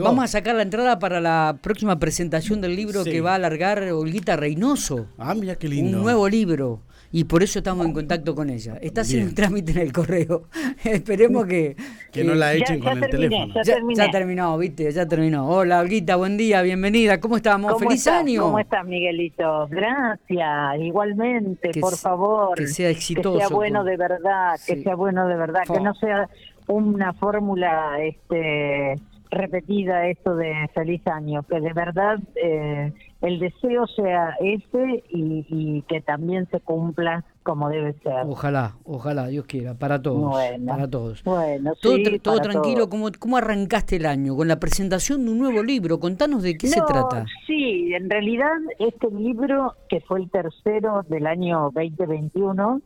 Vamos a sacar la entrada para la próxima presentación del libro que va a alargar Olguita Reynoso. Ah, mira qué lindo. Un nuevo libro. Y por eso estamos en contacto con ella. Está haciendo un trámite en el correo. Esperemos que, que. no la echen con el teléfono. Ya, ya, terminó, viste, ya terminó. Hola, Olguita, buen día, bienvenida. ¿Cómo estamos? ¡Feliz año! ¿Cómo estás, Miguelito? Gracias, igualmente, por favor. Que sea exitoso. Que sea bueno de verdad, que sea bueno de verdad, que no sea una fórmula este repetida esto de feliz año, que de verdad eh, el deseo sea ese y, que también se cumpla como debe ser. Ojalá, ojalá, Dios quiera, para todos. para todos. Bueno, todo, todo tranquilo, ¿Cómo, ¿cómo arrancaste el año? Con la presentación de un nuevo libro, contanos de qué se trata. Sí, en realidad este libro, que fue el tercero del año 2021,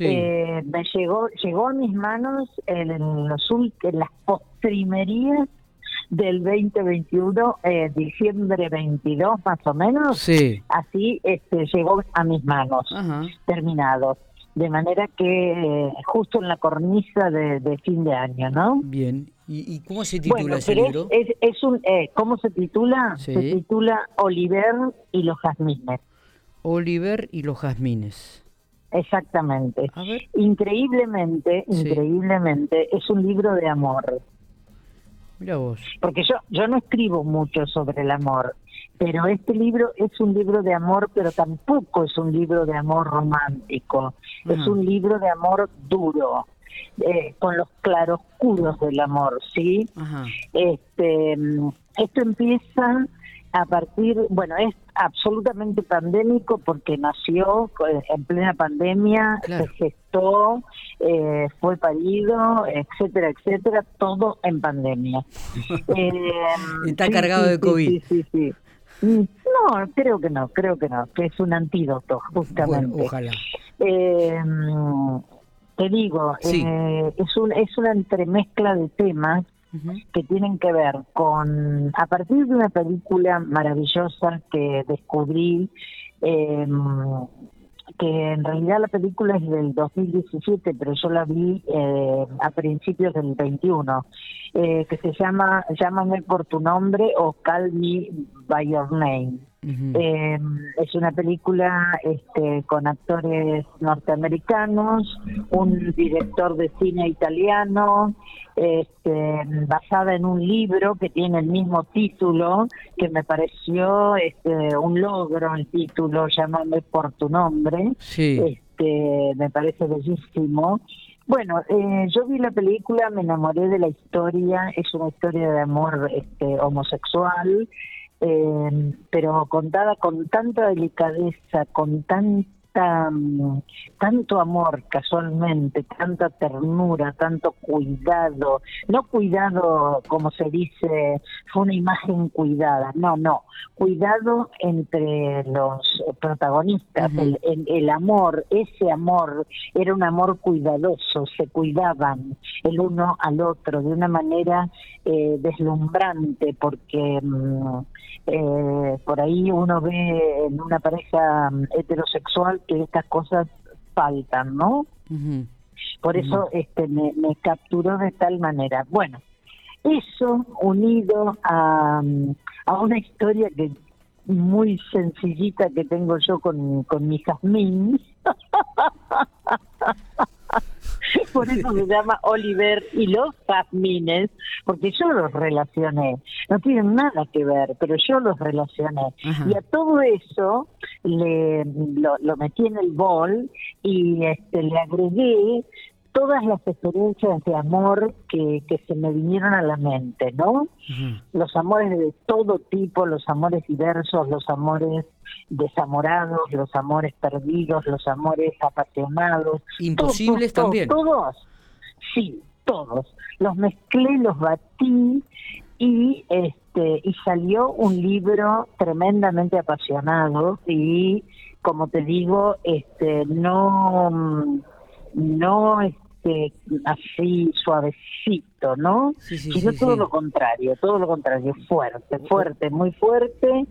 eh, me llegó llegó a mis manos en, los, en las postrimerías del 2021, eh, diciembre 22 más o menos, sí. así este, llegó a mis manos, terminado. De manera que eh, justo en la cornisa de, fin de año, ¿no? Bien. ¿Y, cómo se titula ese libro? Es, un, eh, ¿Cómo se titula? Se titula Oliver y los jazmines. Oliver y los jazmines. Exactamente. Increíblemente, increíblemente, es un libro de amor. Mira vos. Porque yo, yo no escribo mucho sobre el amor, pero este libro es un libro de amor, pero tampoco es un libro de amor romántico. Es un libro de amor duro, eh, con los claroscuros del amor, ¿sí? Este, esto empieza a partir, bueno, es absolutamente pandémico porque nació eh, en plena pandemia, se gestó, eh, fue parido, etcétera, etcétera, todo en pandemia. eh, Está cargado de COVID. Sí. Mm, no, creo que no, creo que no, que es un antídoto, justamente. ojalá. Eh, te digo, es, un, es una entremezcla de temas que tienen que ver con, a partir de una película maravillosa que descubrí, em, que en realidad la película es del 2017, pero yo la vi eh, a principios del 21, eh, que se llama Llámame por tu nombre o Call Me by Your Name. Eh, es una película este, con actores norteamericanos, un director de cine italiano, este, basada en un libro que tiene el mismo título, que me pareció este, un logro el título, Llámame por tu nombre. Este, me parece bellísimo. Bueno, eh, yo vi la película, me enamoré de la historia, es una historia de amor este, homosexual, eh, pero contada con tanta delicadeza, con tanta tanto amor casualmente, tanta ternura, tanto cuidado, no cuidado como se dice, fue una imagen cuidada, no, no, cuidado entre los protagonistas, el, el, amor, ese amor era un amor cuidadoso, se cuidaban el uno al otro de una manera eh, deslumbrante porque mm, eh, por ahí uno ve en una pareja mm, heterosexual que estas cosas faltan, ¿no? Por eso este me, capturó de tal manera. Bueno, eso unido a, a una historia que muy sencillita que tengo yo con, con mi Jazmín. Por eso se llama Oliver y los jazmines, porque yo los relacioné. No tienen nada que ver, pero yo los relacioné. Y a todo eso le lo, lo metí en el bol y este le agregué todas las experiencias de amor que, que se me vinieron a la mente, ¿no? Los amores de todo tipo, los amores diversos, los amores desamorados, los amores perdidos, los amores apasionados. Imposibles también. Todos, sí, todos. Los mezclé, los batí y este y salió un libro tremendamente apasionado y como te digo, este no no este, así suavecito, ¿no? Sino todo lo contrario, todo lo contrario, fuerte, fuerte, muy fuerte.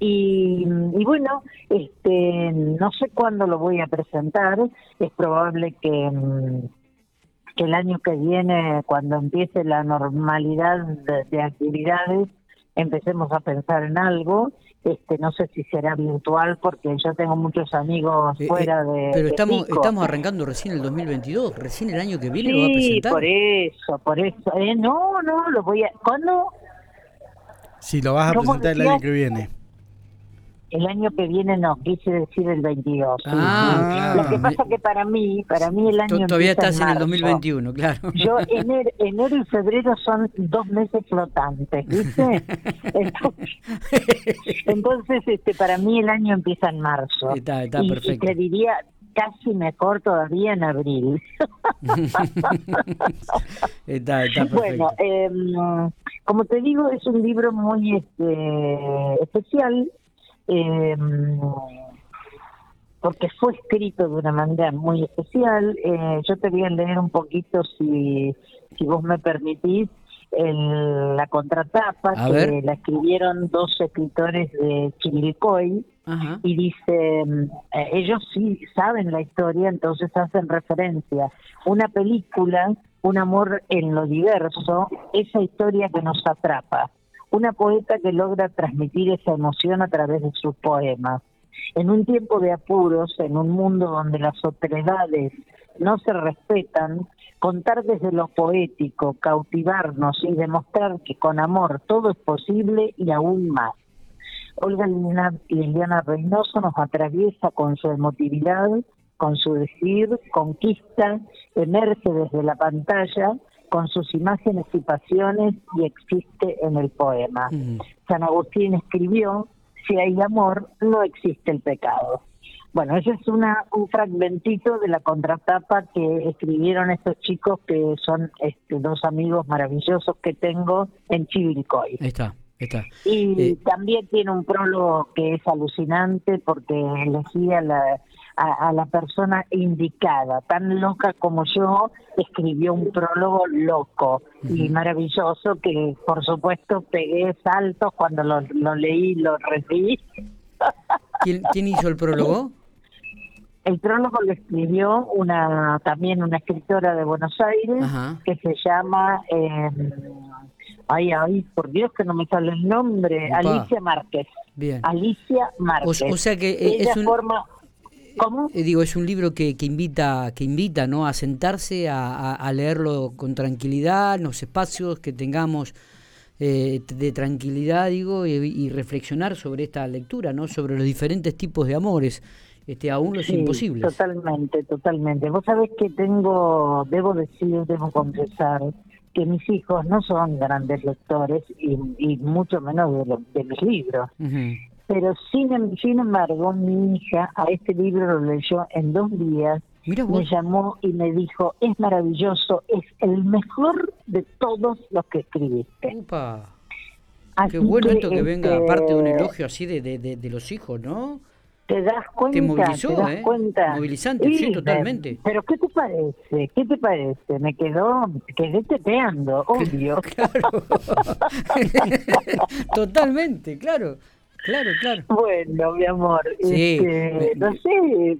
Y, y, bueno, este, no sé cuándo lo voy a presentar, es probable que, que el año que viene, cuando empiece la normalidad de, actividades, empecemos a pensar en algo. Este, no sé si será virtual porque yo tengo muchos amigos eh, fuera eh, de. Pero estamos estamos arrancando recién el 2022, recién el año que viene lo va a presentar. por eso, por eso. Eh, no, no, lo voy a. ¿Cuándo? Si lo vas a presentar el año que viene. El año que viene no, quise decir el 22. Ah, Lo que pasa que para mí, para mí el año Todavía estás en, el 2021, claro. Yo enero, enero, y febrero son dos meses flotantes, ¿viste? entonces, este, para mí el año empieza en marzo. Está, está perfecto. Y te diría casi mejor todavía en abril. está, está perfecto. Bueno, em, como te digo, es un libro muy este, especial eh, porque fue escrito de una manera muy especial. Eh, yo te voy a leer un poquito, si, si vos me permitís, el, la contratapa que la escribieron dos escritores de Chivilcoy y dice, eh, ellos sí saben la historia, entonces hacen referencia. Una película, un amor en lo diverso, esa historia que nos atrapa una poeta que logra transmitir esa emoción a través de sus poemas. En un tiempo de apuros, en un mundo donde las otredades no se respetan, contar desde lo poético, cautivarnos y demostrar que con amor todo es posible y aún más. Olga Liliana Reynoso nos atraviesa con su emotividad, con su decir, conquista, emerge desde la pantalla con sus imágenes y pasiones y existe en el poema. San Agustín escribió, si hay amor, no existe el pecado. Bueno, ese es una, un fragmentito de la contratapa que escribieron estos chicos que son este, dos amigos maravillosos que tengo en Chivilcoy. está, está. Y eh, también tiene un prólogo que es alucinante porque elegía la, a, la persona indicada. Tan loca como yo, escribió un prólogo loco y maravilloso que, por supuesto, pegué saltos cuando lo, lo leí, lo recibí. ¿Quién, ¿Quién hizo el prólogo? El prólogo lo escribió una también una escritora de Buenos Aires que se llama eh, ay ay por Dios que no me sale el nombre Alicia Márquez Bien. Alicia Márquez o, sea que eh, es un... forma ¿Cómo? Eh, digo, es un libro que, que invita, que invita ¿no? a sentarse, a, leerlo con tranquilidad, en los espacios que tengamos eh, de tranquilidad, digo, y, reflexionar sobre esta lectura, ¿no? sobre los diferentes tipos de amores, este, aún los imposibles. Totalmente, totalmente. Vos sabés que tengo, debo decir, debo confesar, que mis hijos no son grandes lectores y, y mucho menos de, de mis libros. Pero sin, em, sin embargo, mi hija a este libro lo leyó en dos días. me llamó y me dijo, es maravilloso, es el mejor de todos los que escribiste. Qué bueno esto que venga, este, aparte de un elogio así de, de, de, los hijos, ¿no? Te das cuenta, te movilizó, te das ¿eh? cuenta. Movilizante, sí, totalmente. Pero ¿qué te parece? ¿Qué te parece? Me quedó, quedé teteando, obvio. claro. totalmente, claro. Claro, claro. Bueno, mi amor, este, no sé,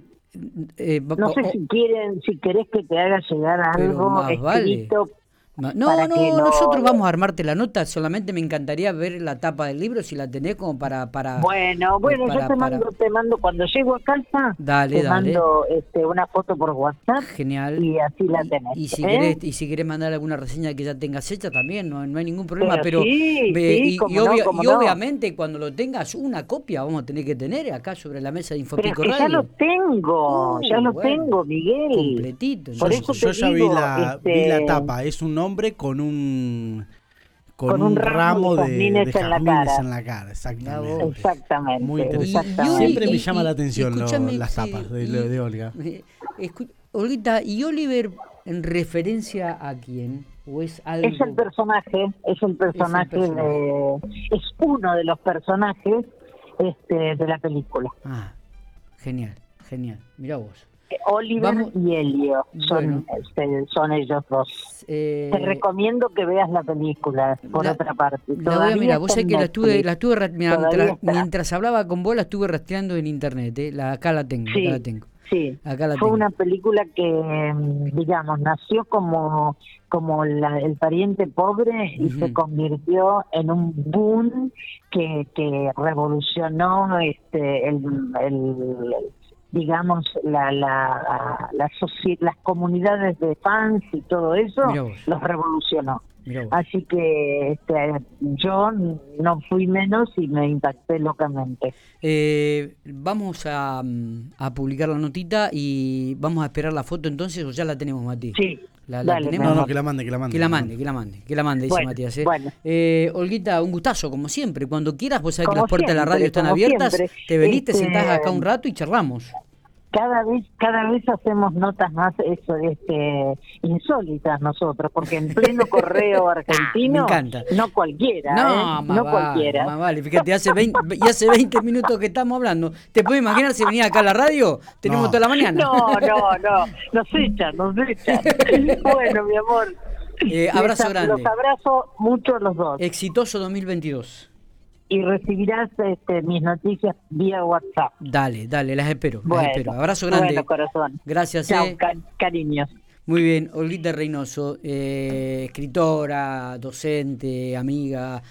eh, no sé si quieren, si querés que te haga llegar algo escrito no, no, nosotros vamos a armarte la nota, solamente me encantaría ver la tapa del libro si la tenés como para... para bueno, bueno, yo te mando, te mando cuando llego a casa, dale, te mando este, una foto por WhatsApp Genial. y así la tenés. Y, si, ¿eh? querés, y si querés mandar alguna reseña que ya tengas hecha también, no, no hay ningún problema, pero, sí, y, obviamente cuando lo tengas una copia vamos a tener que tener acá sobre la mesa de Infopico pero ya lo tengo, ya lo uh, tengo, Miguel. Completito. Por yo, eso ya vi, la, vi la este, tapa, es un hombre con un con, un, ramo de, de, en, la cara. en la cara. Exactamente. Exactamente. Muy interesante. Siempre me llama la atención las tapas de, de, Olga. Olguita, ¿y Oliver en referencia a quién? ¿O es, algo? es el personaje, es el personaje, es, de, es uno de los personajes este, de la película. Ah, genial, genial. Mira vos. Oliver y Helio son, este, son ellos dos. Eh, Te recomiendo que veas la película, por otra parte. mira, vos sabés que la estuve, la estuve mientras, mientras, hablaba con vos, la estuve rastreando en internet. Eh. La, acá la tengo, acá la tengo. Sí, fue una película que, mm, digamos, nació como, como el pariente pobre y se convirtió en un boom que, que revolucionó este el, digamos la, la, la, las comunidades de fans y todo eso los revolucionó Así que este, yo no fui menos y me impacté locamente. Eh, vamos a, a, publicar la notita y vamos a esperar la foto entonces o ya la tenemos, Mati. Sí. La, tenemos? No, no, que la mande, que la mande. Que la mande, que la mande, que la mande, dice Matías. ¿eh? Bueno. Eh, Olguita, un gustazo, como siempre. Cuando quieras, pues sabes que las puertas de la radio están abiertas. Te venís, te sentás este, acá un rato y charlamos cada vez cada vez hacemos notas más eso este insólitas nosotros porque en pleno correo argentino no cualquiera no, ¿eh? no cualquiera. vale fíjate hace 20, y hace 20 minutos que estamos hablando te puedes imaginar si venía acá a la radio tenemos toda la mañana. No no no nos echan nos echan. Bueno mi amor. Eh, abrazo grande. los abrazo mucho los dos. Exitoso 2022 y recibirás este, mis noticias vía WhatsApp. Dale, dale, las espero. las espero. Abrazo grande. Bueno, corazón. Gracias. Chao, eh. cariños. Muy bien, Olguita Reynoso, eh, escritora, docente, amiga,